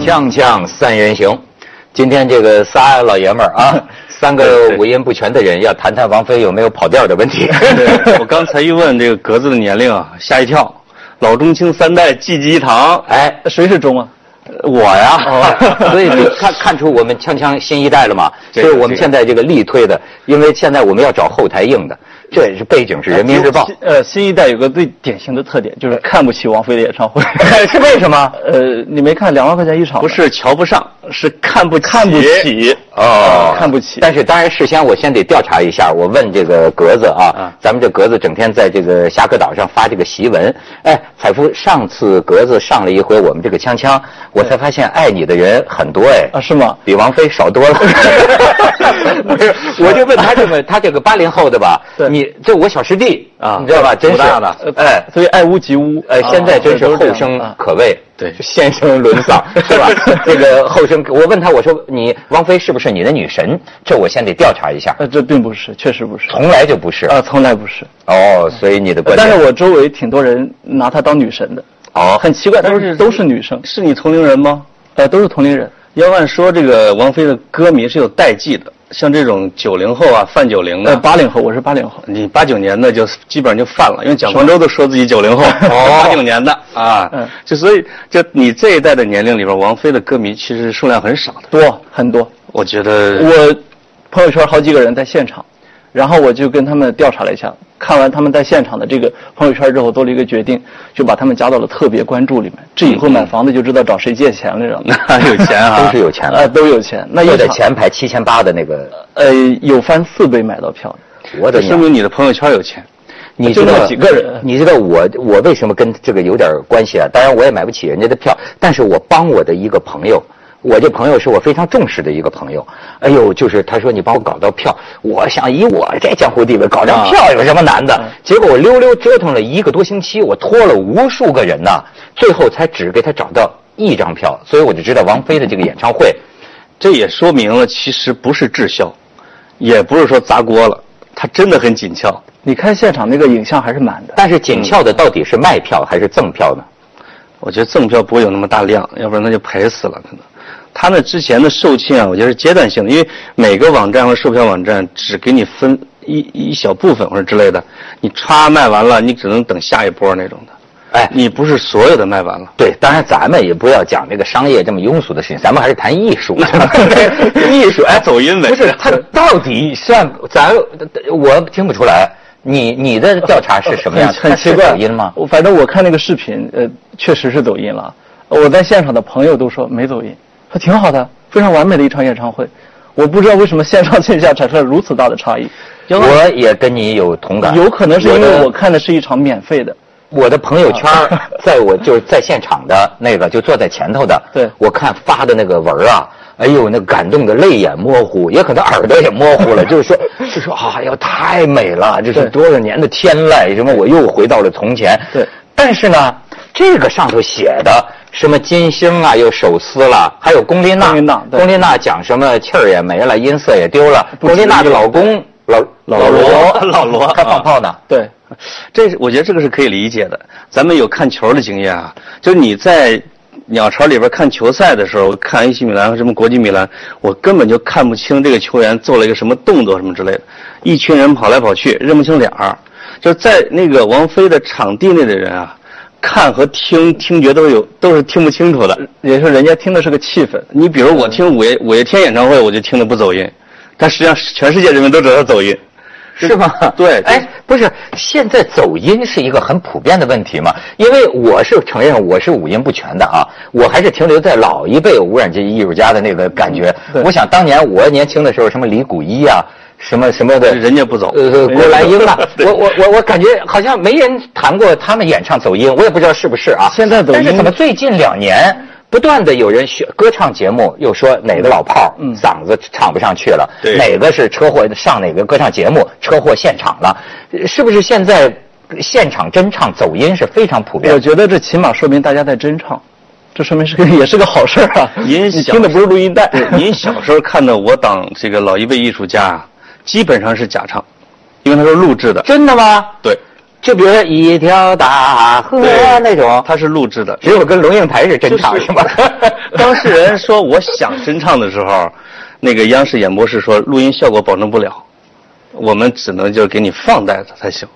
锵锵三人行，今天这个仨老爷们儿啊，三个五音不全的人要谈谈王菲有没有跑调的问题。对我刚才一问这个格子的年龄啊，吓一跳，老中青三代济济一堂，哎，谁是中啊？我呀，哦，所以就看看出我们锵锵新一代了嘛。这个所以我们现在这个力推的，因为现在我们要找后台硬的，这也是背景是人民日报，呃，新一代有个最典型的特点，就是看不起王菲的演唱会。是为什么？呃，你没看两万块钱一场吗？不是瞧不上，是看不看不起哦，看不起。但是当然，事先我先得调查一下。我问这个格子啊，啊咱们这格子整天在这个侠客岛上发这个檄文。哎，彩夫，上次格子上了一回我们这个锵锵，我才发现爱你的人很多哎。啊，是吗？比王菲少多了。不是，我就问他这个，他这个八零后的吧，对你这我小师弟啊你知道吧？真是多大的哎。所以爱屋及乌。哎，现在真是后生啊可畏，对先生沦丧，是吧？这个后生，我问他，我说你王菲是不是你的女神？这我先得调查一下，呃，这并不是，确实不是。从来就不是。啊，从来不是。哦，所以你的观点，但是我周围挺多人拿她当女神的。哦很奇怪，都是都是女生，是你同龄人吗？呃，都是同龄人。要按说这个王菲的歌迷是有代际的，像这种九零后啊，泛九零呃，的，八零后，我是八零后。你八九年的就基本上就泛了，因为蒋方舟都说自己九零后，哦八九年的啊嗯，就所以就你这一代的年龄里边，王菲的歌迷其实数量很少的。多很多。我觉得我朋友圈好几个人在现场，然后我就跟他们调查了一下，看完他们在现场的这个朋友圈之后，做了一个决定，就把他们加到了特别关注里面。这以后买房子就知道找谁借钱了，知道吗？那 有钱啊，都是有钱呃，的，都有钱。那坐一场在前排七千八的那个，呃有翻四倍买到票的。我的说明你的朋友圈有钱。就那你知道几个人你知道我我为什么跟这个有点关系啊？当然我也买不起人家的票，但是我帮我的一个朋友。我这朋友是我非常重视的一个朋友，哎呦，就是他说你帮我搞到票，我想以我这江湖地位搞张票有什么难的？结果我溜溜折腾了一个多星期，我托了无数个人呐，最后才只给他找到一张票，所以我就知道王菲的这个演唱会，这也说明了，其实不是滞销，也不是说砸锅了，它真的很紧俏。你看现场那个影像还是满的。但是紧俏的到底是卖票还是赠票呢？我觉得赠票不会有那么大量，要不然那就赔死了。可能，他那之前的售罄啊，我觉得是阶段性的，因为每个网站和售票网站只给你分一一小部分或者之类的，你歘卖完了，你只能等下一波那种的。哎，你不是所有的卖完了。对，当然咱们也不要讲这个商业这么庸俗的事情，咱们还是谈艺术。艺术，哎，走音呗不是他到底算咱我听不出来。你你的调查是什么样？很很奇怪，它是抖音吗？我反正我看那个视频，呃，确实是走音了。我在现场的朋友都说没走音，说挺好的，非常完美的一场演唱会。我不知道为什么线上线下产生了如此大的差异，我也跟你有同感。有可能是因为我看的是一场免费的。我的朋友圈，在我就是在现场的那个，就坐在前头的。对我看发的那个文啊，哎呦，那感动的泪眼模糊，也可能耳朵也模糊了。就是说，就说哎呀，太美了，这是多少年的天籁，什么我又回到了从前。对，但是呢，这个上头写的什么金星啊，又手撕了，还有龚琳娜，龚琳娜龚琳娜讲什么气儿也没了，音色也丢了。龚琳娜的老公老老罗，老罗他放炮呢。对，这是我觉得这个是可以理解的。咱们有看球的经验啊，就是你在鸟巢里边看球赛的时候，看 AC 米兰和什么国际米兰，我根本就看不清这个球员做了一个什么动作什么之类的，一群人跑来跑去，认不清脸儿。就是在那个王菲的场地内的人啊，看和听听觉都是有都是听不清楚的。也就是人家听的是个气氛。你比如我听五月五月天演唱会，我就听的不走音，但实际上全世界人民都知道他走音。是吗？对哎，不是，现在走音是一个很普遍的问题嘛？因为我是承认我是五音不全的啊，我还是停留在老一辈无染级艺术家的那个感觉。我想当年我年轻的时候，什么李谷一啊，什么什么的，人家不走呃，郭兰英啊，我我我我感觉好像没人谈过他们演唱走音，我也不知道是不是啊。现在走音但是怎么最近两年？不断的有人学歌唱节目，又说哪个老炮儿嗯嗓子唱不上去了，对哪个是车祸上哪个歌唱节目车祸现场了，是不是现在现场真唱走音是非常普遍？我觉得这起码说明大家在真唱，这说明是个 也是个好事儿啊。您听的不是录音带，对，您小时候看的我当这个老一辈艺术家啊，基本上是假唱，因为他是录制的。真的吗？对，就比如说一条大河那种，他是录制的。只有跟龙应台是真唱就是吗？当事人说我想真唱的时候，那个央视演播室说录音效果保证不了，我们只能就给你放带着才行。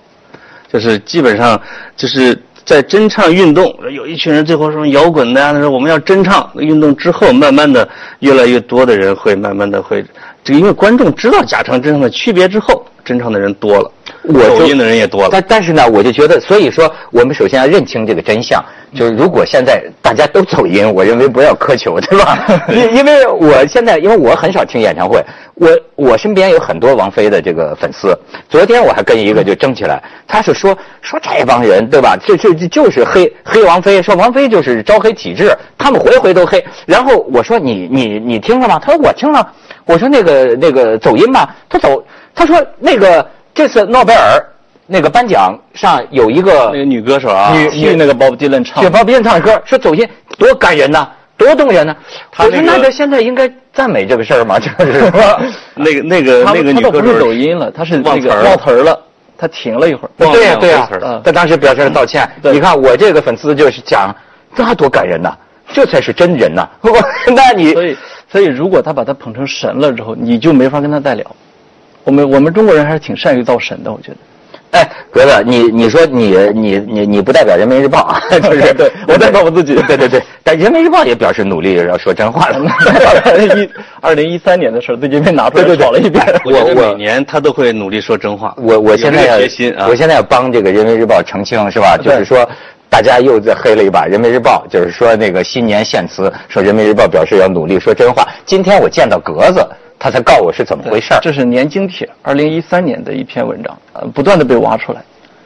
就是基本上就是在真唱运动，有一群人最后说摇滚的呀，他说我们要真唱运动之后，慢慢的越来越多的人会慢慢的会，这个因为观众知道假唱真唱的区别之后，真唱的人多了，我就抖音的人也多了。但但是呢，我就觉得，所以说，我们首先要认清这个真相，就是如果现在大家都走音，我认为不要苛求，对吧？因因为我现在，因为我很少听演唱会，我我身边有很多王菲的这个粉丝。昨天我还跟一个就争起来，他是说说这帮人，对吧？这这这就是黑黑王菲，说王菲就是招黑体质，他们回回都黑。然后我说你你你听了吗？他说我听了。我说那个那个走音吧，他走，他说那个这次诺贝尔那个颁奖上有一个那个女歌手啊，女替那个 Bob Dylan 唱雪，宝别人唱歌，说走心多感人呐，多动人呐。我说他那个现在应该赞美这个事儿吗？就是说，那个那个那个女歌手不是抖音了，她是那个忘词儿了忘词儿了，他停了一会儿。对呀对呀忘词了，他当时表示了道歉。对你看我这个粉丝就是讲，那多感人呐，这才是真人呐。我 那你所以，所以如果他把他捧成神了之后，你就没法跟他再聊。我们我们中国人还是挺善于造神的，我觉得。哎，格子，你你说你你你你不代表人民日报啊，就是对我代表我自己对对对，但人民日报也表示努力要说真话了。一 二零一三年的事儿，最近被拿出来炒了一遍。我我每年他都会努力说真话。我我现在要决心啊，我现在要帮这个人民日报澄清是吧？就是说。大家又在黑了一把人民日报，就是说那个新年献词，说人民日报表示要努力说真话。今天我见到格子，他才告我是怎么回事儿。这是年经帖，二零一三年的一篇文章，呃，不断的被挖出来。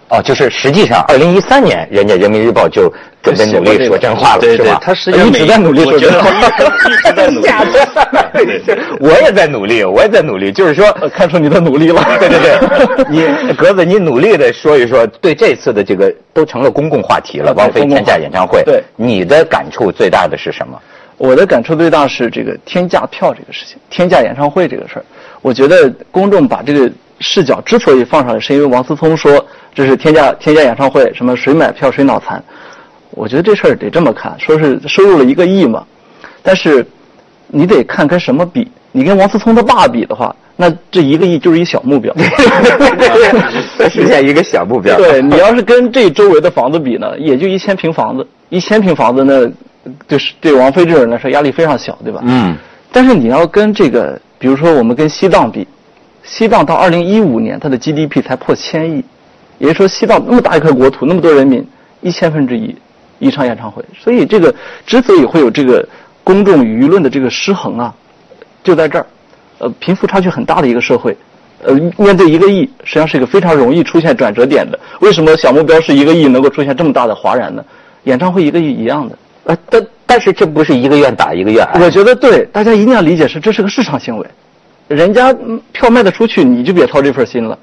哦，就是实际上，二零一三年人家人民日报就准备努力说真话了，对对是吧？，他实际上一直在努力我觉得说真话他一直在努力。假的，我也在努力，我也在努力，就是说，呃，看出你的努力了。对对对，你格子，你努力的说一说，对这次的这个都成了公共话题了，王菲天价演唱会，对你的感触最大的是什么？我的感触最大是这个天价票这个事情，天价演唱会这个事儿，我觉得公众把这个视角之所以放上来，是因为王思聪说这是天价天价演唱会，什么谁买票谁脑残。我觉得这事儿得这么看，说是收入了一个亿嘛，但是你得看跟什么比。你跟王思聪他爸比的话，那这一个亿就是一小目标。实现一个小目标。对你要是跟这周围的房子比呢，也就一千平房子，一千平房子呢，就是对王菲这种人来说压力非常小，对吧？嗯，但是你要跟这个，比如说我们跟西藏比，西藏到二零一五年它的 GDP 才破千亿，也就是说西藏那么大一块国土，那么多人民，一千分之一一场演唱会，所以这个之所以会有这个公众舆论的这个失衡啊，就在这儿，呃，贫富差距很大的一个社会。呃，面对一个亿，实际上是一个非常容易出现转折点的。为什么小目标是一个亿能够出现这么大的哗然呢？演唱会一个亿一样的。呃，但但是这不是一个愿打一个愿挨。我觉得对，大家一定要理解是这是个市场行为，人家嗯票卖得出去，你就别操这份心了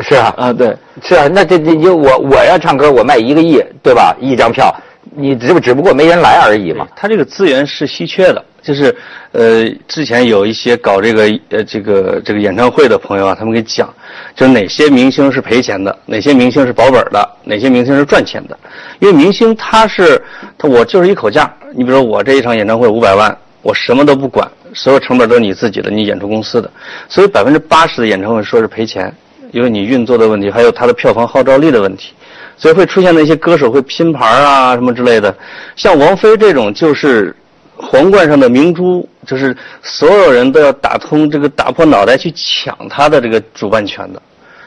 是啊，啊。对，是啊，那这这就我我要唱歌，我卖一个亿，对吧？一张票，你只不只不过没人来而已嘛。它这个资源是稀缺的，就是呃，之前有一些搞这个呃这个这个演唱会的朋友啊，他们给讲，就哪些明星是赔钱的，哪些明星是保本的，哪些明星是赚钱的。因为明星他是他我就是一口价，你比如说我这一场演唱会五百万，我什么都不管，所有成本都是你自己的，你演出公司的，所以百分之八十的演唱会说是赔钱，因为你运作的问题，还有它的票房号召力的问题。所以会出现那些歌手会拼盘啊什么之类的，像王菲这种就是皇冠上的明珠，就是所有人都要打通这个打破脑袋去抢他的这个主办权的，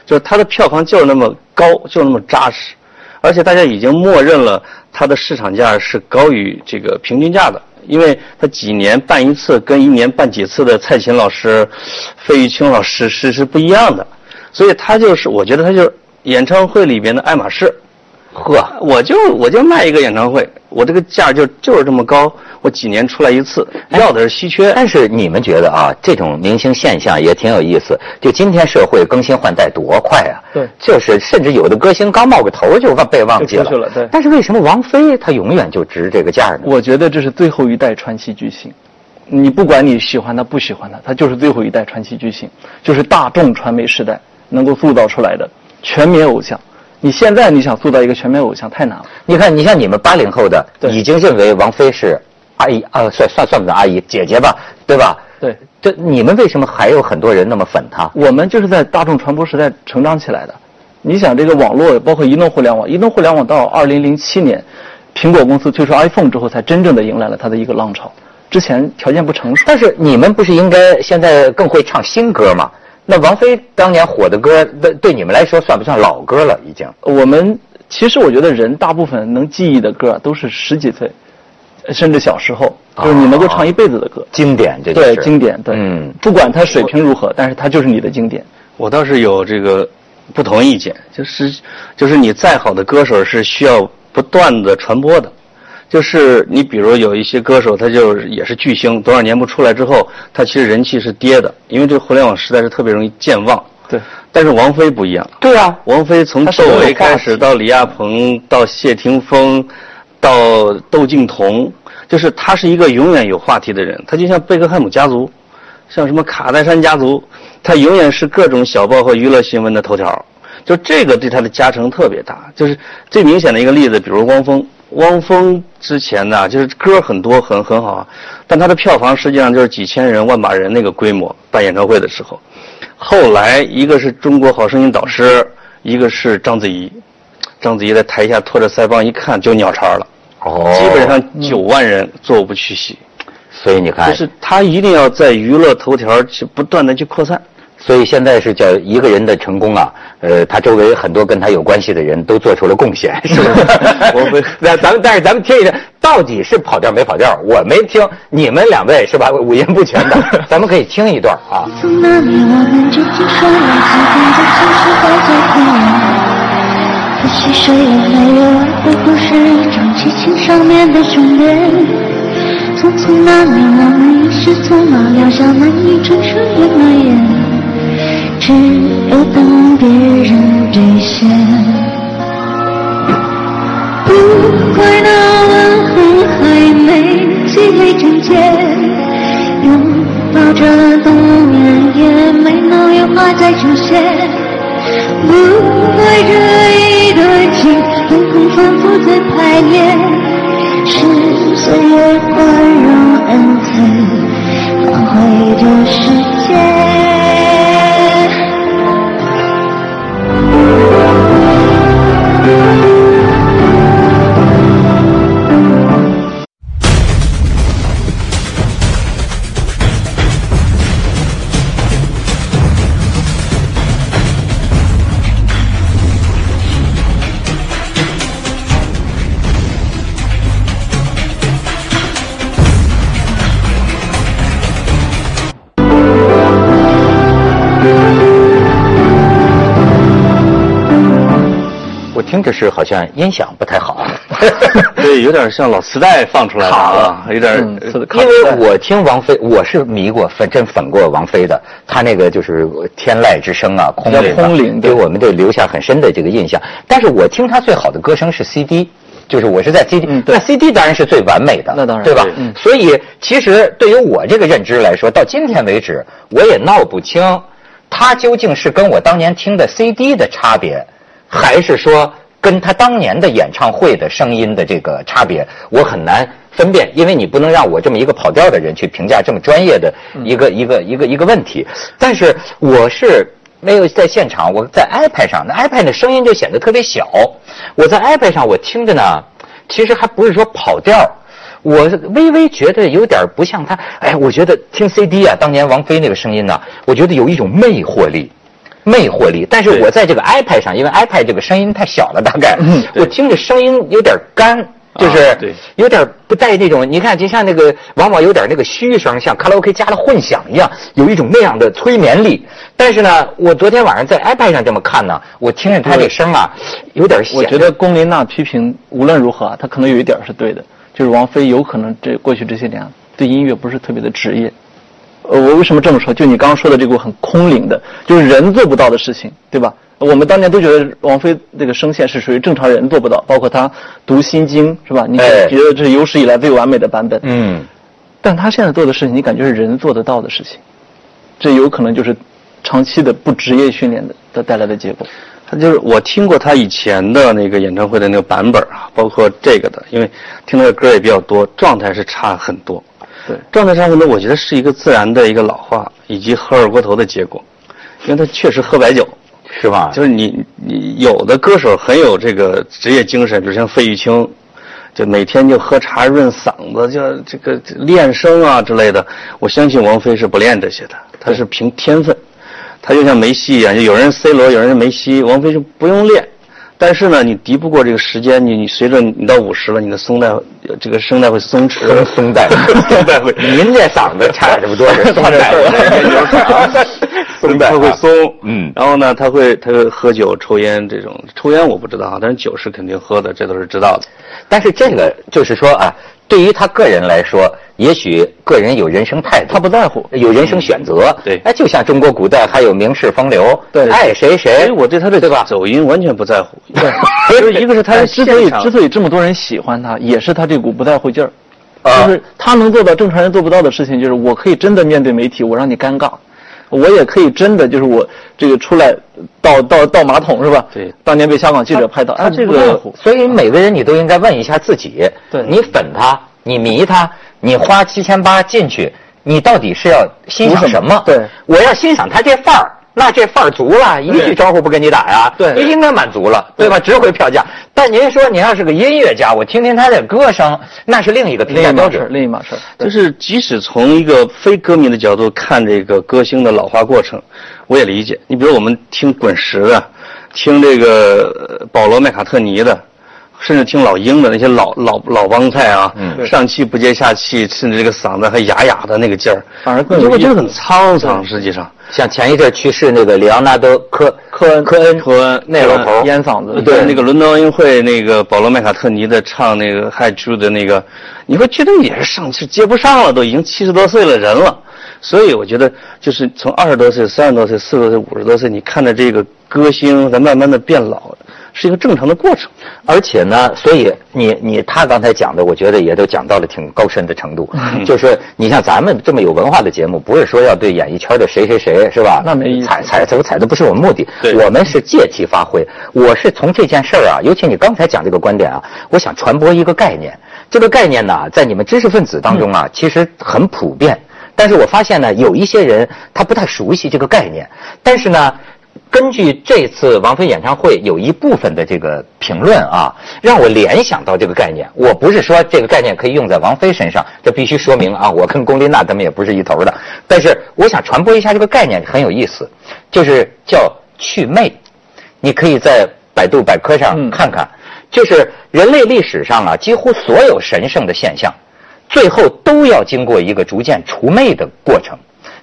就是他的票房就是那么高，就那么扎实，而且大家已经默认了它的市场价是高于这个平均价的，因为它几年办一次跟一年办几次的蔡琴老师、费玉清老师是是不一样的，所以他就是我觉得他就是演唱会里边的爱马仕。呵，我就我就卖一个演唱会，我这个价就就是这么高，我几年出来一次，要的是稀缺。但是你们觉得啊，这种明星现象也挺有意思。就今天社会更新换代多快啊！对就是甚至有的歌星刚冒个头就忘被忘记了对但是为什么王菲她永远就值这个价呢？我觉得这是最后一代传奇巨星。你不管你喜欢他不喜欢他，他就是最后一代传奇巨星，就是大众传媒时代能够塑造出来的全民偶像。你现在你想塑造一个全面偶像太难了。你看，你像你们八零后的，对已经认为王菲是阿姨啊，算算算不算阿姨姐姐吧，对吧？对，这你们为什么还有很多人那么粉她？我们就是在大众传播时代成长起来的。你想，这个网络包括移动互联网，移动互联网到二零零七年，苹果公司推出 iPhone 之后，才真正的迎来了它的一个浪潮。之前条件不成熟。但是你们不是应该现在更会唱新歌吗？那王菲当年火的歌，对对你们来说算不算老歌了？已经我们其实我觉得人大部分能记忆的歌都是十几岁，甚至小时候，就是你能够唱一辈子的歌。经典，这就是对，经典，对，嗯不管它水平如何，但是它就是你的经典。我倒是有这个不同意见，就是就是你再好的歌手是需要不断的传播的，就是你比如有一些歌手，他就也是巨星，多少年不出来之后，他其实人气是跌的，因为这个互联网时代是特别容易健忘。对，但是王菲不一样，对啊，王菲从窦唯开始到李亚鹏，到谢霆锋，到窦靖童，就是他是一个永远有话题的人。他就像贝克汉姆家族，像什么卡戴珊家族，他永远是各种小报和娱乐新闻的头条。就这个对他的加成特别大。就是最明显的一个例子，比如汪峰。汪峰之前呢，就是歌很多很很好啊，但他的票房实际上就是几千人、万把人那个规模办演唱会的时候。后来一个是中国好声音导师，一个是章子怡。章子怡在台下拖着腮帮一看就鸟巢了，哦，基本上九万人座无虚席。所以你看，就是他一定要在娱乐头条去不断的去扩散。所以现在是叫一个人的成功啊，呃，他周围很多跟他有关系的人都做出了贡献，是不是？我们那咱们，但是咱们听一听，到底是跑调没跑调？我没听，你们两位是吧？五音不全的，咱们可以听一段啊。从那年我们究竟说了几遍的情绪在最困难？可惜谁也没有爱的故事，长激情上面的雄辩。匆匆那年我们一时匆忙，撂下难以承受的诺言，只有等别人兑现。不怪那吻痕还没积累成茧，拥抱着冬眠也没能有花再出现。不怪这一段情，永恒反复在排练，是岁月宽容恩赐，放回这世着是好像音响不太好，对，有点像老磁带放出来的卡了啊，有点因为我听王菲，我是迷过粉，真粉过王菲的。她那个就是天籁之声啊，空灵、啊，空灵给我们这留下很深的这个印象。但是我听她最好的歌声是 CD。就是我是在 CD，、嗯那 CD 当然是最完美的，那当然对吧？嗯所以其实对于我这个认知来说，到今天为止，我也闹不清，它究竟是跟我当年听的 CD 的差别，还是说跟他当年的演唱会的声音的这个差别，我很难分辨，因为你不能让我这么一个跑调的人去评价这么专业的一个、一个一个一个问题。但是我是没有在现场，我在 iPad 上，那 iPad 的声音就显得特别小。我在 iPad 上我听着呢，其实还不是说跑调。我微微觉得有点不像他，哎，我觉得听 CD 啊，当年王菲那个声音呢、我觉得有一种魅惑力，魅惑力。但是我在这个 iPad 上，因为 iPad 这个声音太小了，大概、我听着声音有点干，就是有点不带那种，你看就像那个往往有点那个虚声，像卡拉 OK 加了混响一样，有一种那样的催眠力。但是呢，我昨天晚上在 iPad 上这么看呢，我听着他这声啊，有点显我觉得龚琳娜批评无论如何啊，她可能有一点是对的，就是王菲有可能这过去这些年啊对音乐不是特别的职业。呃，我为什么这么说？就你刚刚说的这个很空灵的，就是人做不到的事情，对吧？我们当年都觉得王菲这个声线是属于正常人做不到，包括她读心经是吧？你哎觉得这是有史以来最完美的版本，嗯。但她现在做的事情，你感觉是人做得到的事情，这有可能就是长期的不职业训练的的带来的结果。他就是我听过他以前的那个演唱会的那个版本啊，包括这个的，因为听他的歌也比较多，状态是差很多。对，状态上可能，我觉得是一个自然的一个老化以及喝二锅头的结果，因为他确实喝白酒。是吧？就是你你有的歌手很有这个职业精神，比如像费玉清，就每天就喝茶润嗓子，就这个练声啊之类的。我相信王菲是不练这些的，她是凭天分。她就像梅西一样，就有人 C 罗，有人是梅西，王菲就不用练。但是呢，你敌不过这个时间，你你随着你到五十了，你的声带这个声带会松弛，松带，松带会。您这嗓子差这么多，松 带，松带它会松，嗯。然后呢，他会他会喝酒、抽烟这种，抽烟我不知道啊，但是酒是肯定喝的，这都是知道的。但是这个就是说啊，对于他个人来说，也许个人有人生态度，他不在乎。有人生选择。对。哎，就像中国古代还有名士风流，对。爱谁谁所以。我对他的对吧？走音完全不在乎。对，就是一个是他 之所以之所以这么多人喜欢他，也是他这股不在乎劲儿，啊。就是他能做到正常人做不到的事情，就是我可以真的面对媒体，我让你尴尬，我也可以真的就是我这个出来倒倒倒马桶是吧？对。当年被香港记者拍到，他哎这个所以每个人你都应该问一下自己，对。你粉他，你迷他，你花七千八进去，你到底是要欣赏图什什么？对，我要欣赏他这范儿。那这范儿足了，一句招呼不跟你打呀，对应该满足了，对吧？值回票价。但您说您要是个音乐家，我听听他的歌声，那是另一个评价标准。另一码事儿。就是即使从一个非歌迷的角度看这个歌星的老化过程，我也理解。你比如我们听滚石的，听这个呃保罗麦卡特尼的，甚至听老鹰的那些老老老帮菜啊，嗯。上气不接下气，甚至这个嗓子还哑哑的那个劲儿，反而更我觉得很沧桑。实际上，像前一阵去世那个里昂纳多科科恩科恩科恩那老头烟嗓子，对。那个伦敦奥运会那个保罗麦卡特尼的唱那个《Hi Jude》的那个，你会觉得也是上气接不上了，都已经七十多岁了人了。所以我觉得，就是从二十多岁、三十多岁、四十多岁、五十多岁，你看着这个歌星在慢慢的变老，是一个正常的过程。而且呢，所以你你他刚才讲的，我觉得也都讲到了挺高深的程度。就是说，你像咱们这么有文化的节目，不是说要对演艺圈的谁谁谁是吧？那没意思踩踩踩踩的不是我们目的，对我们是借题发挥。我是从这件事儿啊，尤其你刚才讲这个观点啊，我想传播一个概念。这个概念呢，在你们知识分子当中啊，其实很普遍。但是我发现呢，有一些人他不太熟悉这个概念，但是呢。根据这次王菲演唱会有一部分的这个评论啊，让我联想到这个概念。我不是说这个概念可以用在王菲身上，这必须说明啊，我跟龚琳娜他们也不是一头的。但是我想传播一下这个概念很有意思，就是叫祛魅。你可以在百度百科上嗯看看，就是人类历史上啊，几乎所有神圣的现象，最后都要经过一个逐渐除魅的过程。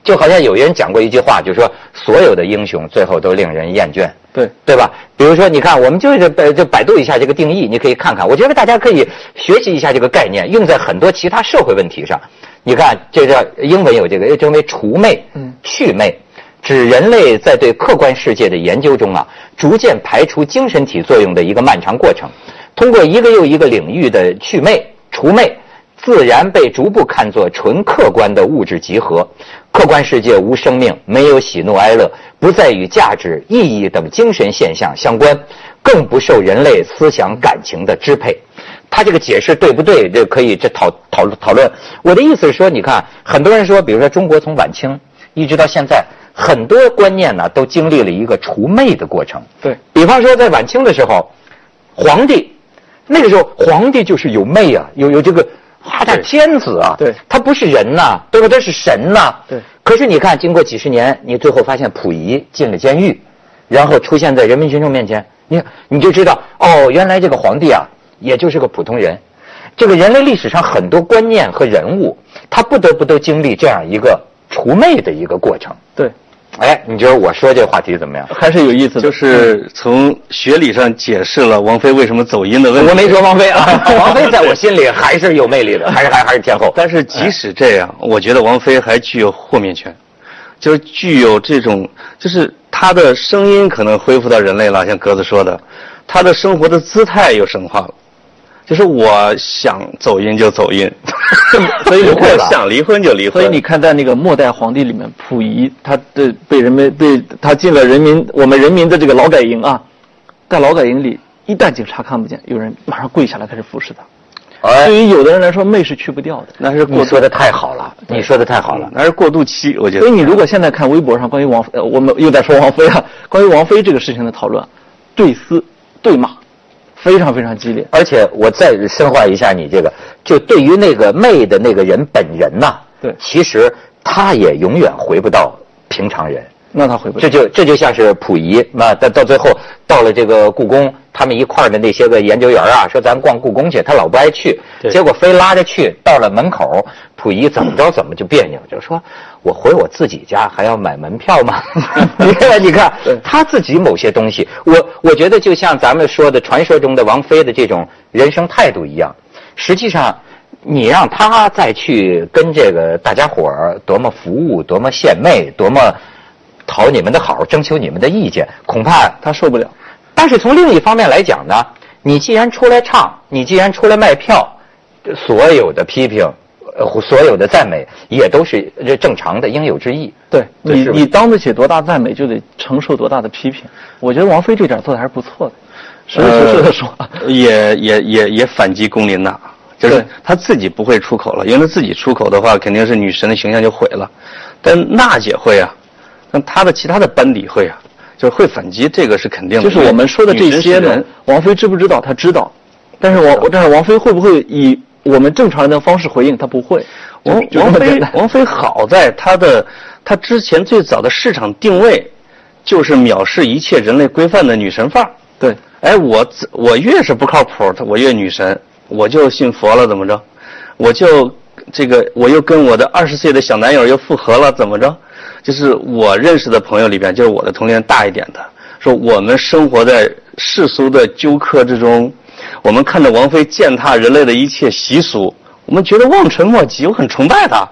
就好像有人讲过一句话，就是说所有的英雄最后都令人厌倦，对对吧？比如说，你看，我们就是百就百度一下这个定义，你可以看看。我觉得大家可以学习一下这个概念，用在很多其他社会问题上。你看，这叫英文有这个称为除魅、嗯祛魅，指人类在对客观世界的研究中啊，逐渐排除精神体作用的一个漫长过程。通过一个又一个领域的祛魅、除魅，自然被逐步看作纯客观的物质集合。客观世界无生命，没有喜怒哀乐，不再与价值、意义等精神现象相关，更不受人类思想感情的支配。他这个解释对不对？这可以这讨讨讨论。我的意思是说，你看，很多人说，比如说中国从晚清一直到现在，很多观念呢都经历了一个除魅的过程。对，比方说在晚清的时候，皇帝那个时候皇帝就是有魅啊，有有这个啊，他天子啊，对他不是人呐、对吧？他是神呐、对可是你看，经过几十年，你最后发现溥仪进了监狱，然后出现在人民群众面前，你你就知道，哦，原来这个皇帝啊，也就是个普通人。这个人类历史上很多观念和人物，他不得不都经历这样一个除魅的一个过程。对，哎，你觉得我说这话题怎么样？还是有意思的。就是从学理上解释了王菲为什么走音的问题。我没说王菲 啊，王菲在我心里还是有魅力的，还是还还是天后。但是即使这样，我觉得王菲还具有豁免权，就是具有这种，就是她的声音可能恢复到人类了，像格子说的，她的生活的姿态又升华了。就是我想走音就走音，所以我想离婚就离婚。所以你看，在那个末代皇帝里面，溥仪他的被人们被他进了人民我们人民的这个劳改营啊，在劳改营里，一旦警察看不见，有人马上跪下来开始服侍他。哎对，于有的人来说，媚是去不掉的。那是你说，的太好了，你说的太好了。那是过渡期，我觉得。所以你如果现在看微博上关于王，呃，我们又在说王菲啊，关于王菲这个事情的讨论，对撕对骂，非常非常激烈。而且我再深化一下你这个，就对于那个妹的那个人本人呐，对其实他也永远回不到平常人。那他回不这。就这就像是溥仪，那到到最后到了这个故宫，他们一块儿的那些个研究员啊，说咱逛故宫去，他老不爱去，结果非拉着去，到了门口，溥仪怎么着怎么就别扭，就说我回我自己家还要买门票吗？你看，你看他自己某些东西，我我觉得就像咱们说的传说中的王菲的这种人生态度一样，实际上。你让他再去跟这个大家伙儿多么服务，多么献媚，多么讨你们的好，征求你们的意见，恐怕他受不了。但是从另一方面来讲呢，你既然出来唱，你既然出来卖票，所有的批评，呃，所有的赞美，也都是这正常的应有之义。对你，你当得起多大赞美，就得承受多大的批评。我觉得王菲这点做的还是不错的，实事求是的说。也也也也反击龚琳娜，就是对她自己不会出口了，因为她自己出口的话，肯定是女神的形象就毁了。但娜姐会啊，那他的其他的班底会啊，就是会反击，这个是肯定的。就是我们说的这些人，王菲知不知道？他知道，但是王但是王菲会不会以我们正常人的方式回应？她不会。王王菲王菲好在她的她之前最早的市场定位，就是藐视一切人类规范的女神范儿。对，哎，我我越是不靠谱，她我越女神，我就信佛了，怎么着？我就这个，我又跟我的二十岁的小男友又复合了，怎么着？就是我认识的朋友里边，就是我的同龄人大一点的，说我们生活在世俗的纠葛之中，我们看着王菲践踏人类的一切习俗，我们觉得望尘莫及，我很崇拜她。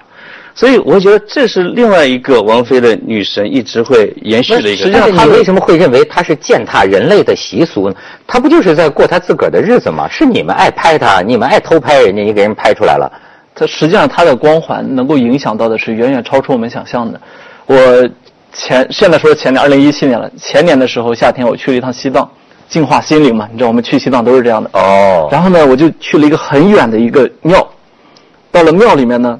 所以我觉得这是另外一个王菲的女神一直会延续的一个。实际上，她为什么会认为她是践踏人类的习俗呢？她不就是在过她自个儿的日子吗？是你们爱拍她，你们爱偷拍人家，你给人拍出来了。它实际上它的光环能够影响到的是远远超出我们想象的。我前现在说前年，二零一七年了，前年的时候夏天我去了一趟西藏，净化心灵嘛，你知道我们去西藏都是这样的。哦，然后呢，我就去了一个很远的一个庙，到了庙里面呢，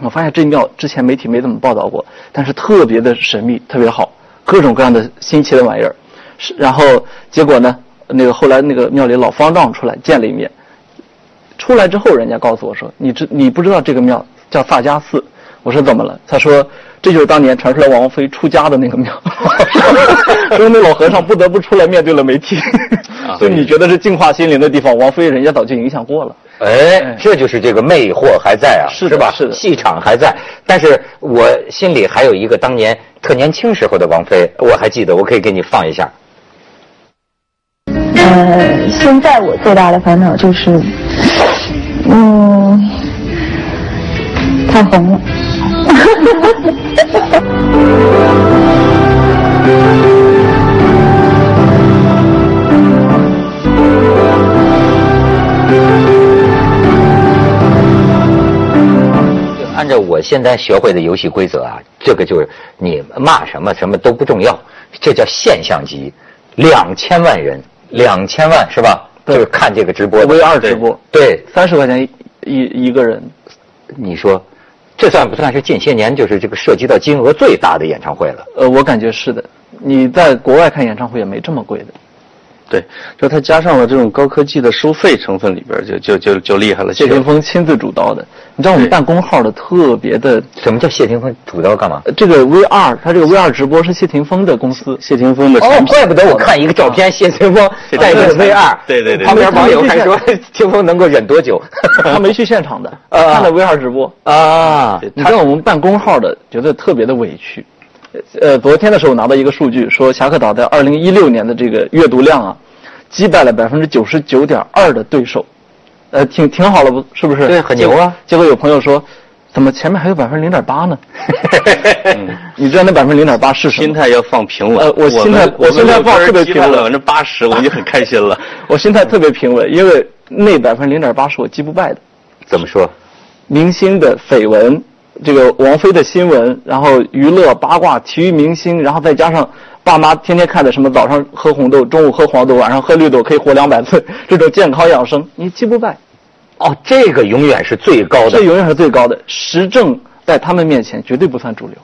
我发现这庙之前媒体没怎么报道过，但是特别的神秘，特别好，各种各样的新奇的玩意儿。是，然后结果呢，那个后来那个庙里老方丈出来见了一面，出来之后，人家告诉我说：“你知你不知道这个庙叫萨迦寺？”我说：“怎么了？”他说：“这就是当年传出来王菲出家的那个庙。”说那老和尚不得不出来面对了媒体。所以你觉得是净化心灵的地方，王菲人家早就影响过了。哎，这就是这个魅惑还在啊，吧？是吧是的气场还在。但是我心里还有一个当年特年轻时候的王菲，我还记得，我可以给你放一下。呃，现在我最大的烦恼就是，嗯，太红了。按照我现在学会的游戏规则啊，这个就是你骂什么什么都不重要，这叫现象级，两千万人，两千万是吧？对。就是看这个直播的。V 二直播，对，三十块钱一一一个人，你说，这算不算是近些年？就是这个涉及到金额最大的演唱会了？呃，我感觉是的。你在国外看演唱会也没这么贵的。对，就它加上了这种高科技的收费成分里边，就就就就厉害了。谢霆锋亲自主刀的，你知道我们办公号的特别的，什么叫谢霆锋主刀干嘛？呃这个 V 二，他这个 V 二直播是谢霆锋的公司，谢霆锋的哦怪不得我看一个照片，谢霆锋带着 V 二，对对对旁边网友还说霆锋能够忍多久？他没去现场的，啊看了 V 二直播。啊，你知道我们办公号的觉得特别的委屈。呃，昨天的时候拿到一个数据，说侠客岛在二零一六年的这个阅读量啊，击败了百分之九十九点二的对手，呃，挺挺好了不？是不是？对很牛啊结果。有朋友说，怎么前面还有百分之零点八呢？你知道那百分之零点八是什么？心态要放平稳。呃我心态们我心态放特别平稳百分之八十，我们就很开心了。我心态特别平稳，因为那百分之零点八是我击不败的。怎么说？明星的绯闻、这个王菲的新闻，然后娱乐八卦、体育明星，然后再加上爸妈天天看的什么早上喝红豆，中午喝黄豆，晚上喝绿豆，可以活两百岁，这种健康养生，你击不败，哦，这个永远是最高的这。永远是最高的。时政在他们面前绝对不算主流，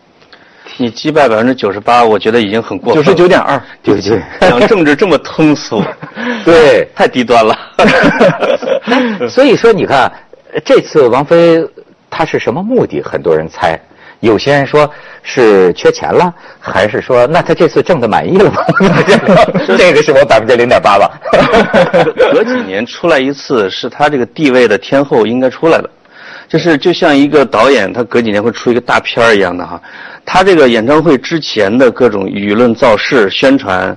你击败百分之九十八，我觉得已经很过分九。十九点二。对对讲政治这么通俗，对，太低端了。所以说你看，呃这次王菲她是什么目的？很多人猜。有些人说是缺钱了，还是说那他这次挣的满意了吗？这个是我百分之零点八吧。隔几年出来一次，是他这个地位的天后应该出来的，就是就像一个导演，他隔几年会出一个大片儿一样的哈。他这个演唱会之前的各种舆论造势、宣传，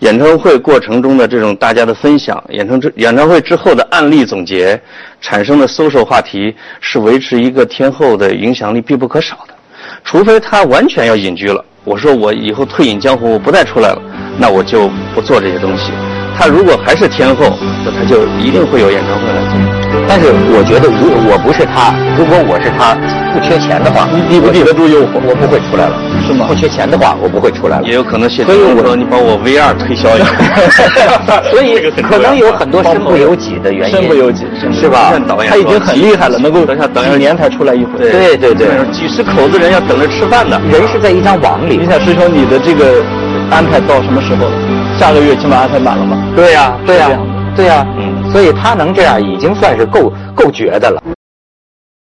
演唱会过程中的这种大家的分享，演唱之演唱会之后的案例总结，产生的 social 话题，是维持一个天后的影响力必不可少的。除非他完全要隐居了，我说我以后退隐江湖，我不再出来了，那我就不做这些东西。他如果还是天后，那他就一定会有演唱会来做。但是我觉得，如果我不是他，如果我是他，不缺钱的话，你抵不抵得住诱惑？我不会出来了。是吗不缺钱的话，我不会出来了也。有可能谢所以我说你把我 VR 推销一下，所以可能有很多身不由己的原因，身不由己，是吧？他已经很厉害了，能够等下等一下年才出来一回。对对对，几十口子人要等着吃饭呢。人是在一张网里你。想师兄，你的这个安排到什么时候了？下个月起码安排满了吗？对呀、对呀、对呀、嗯所以他能这样，已经算是够够绝的了。